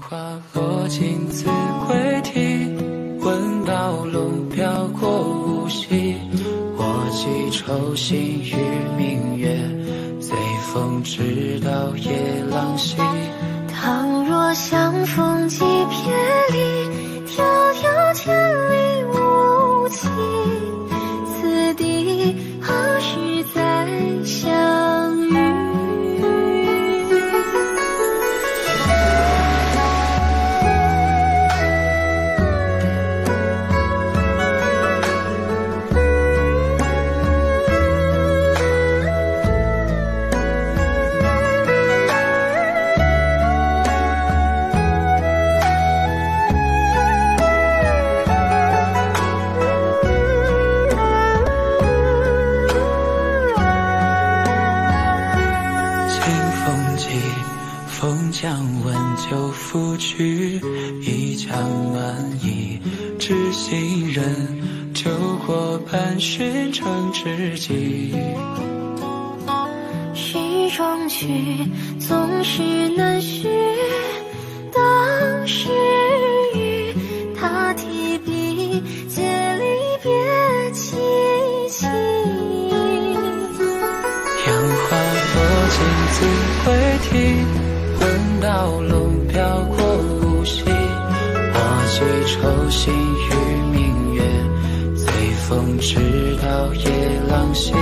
花落尽子规啼，闻道龙飘过无锡。我寄愁心与明月，随风直到夜郎西。倘若相逢即别离，迢迢千里无期。风将温酒拂去，一腔暖意知心人，酒过半巡成知己。诗中曲，总是难续。当时雨，他提笔，借离别凄凄。杨花落尽子规啼，龙飘过无锡。我寄愁心与明月，随风直到夜郎西。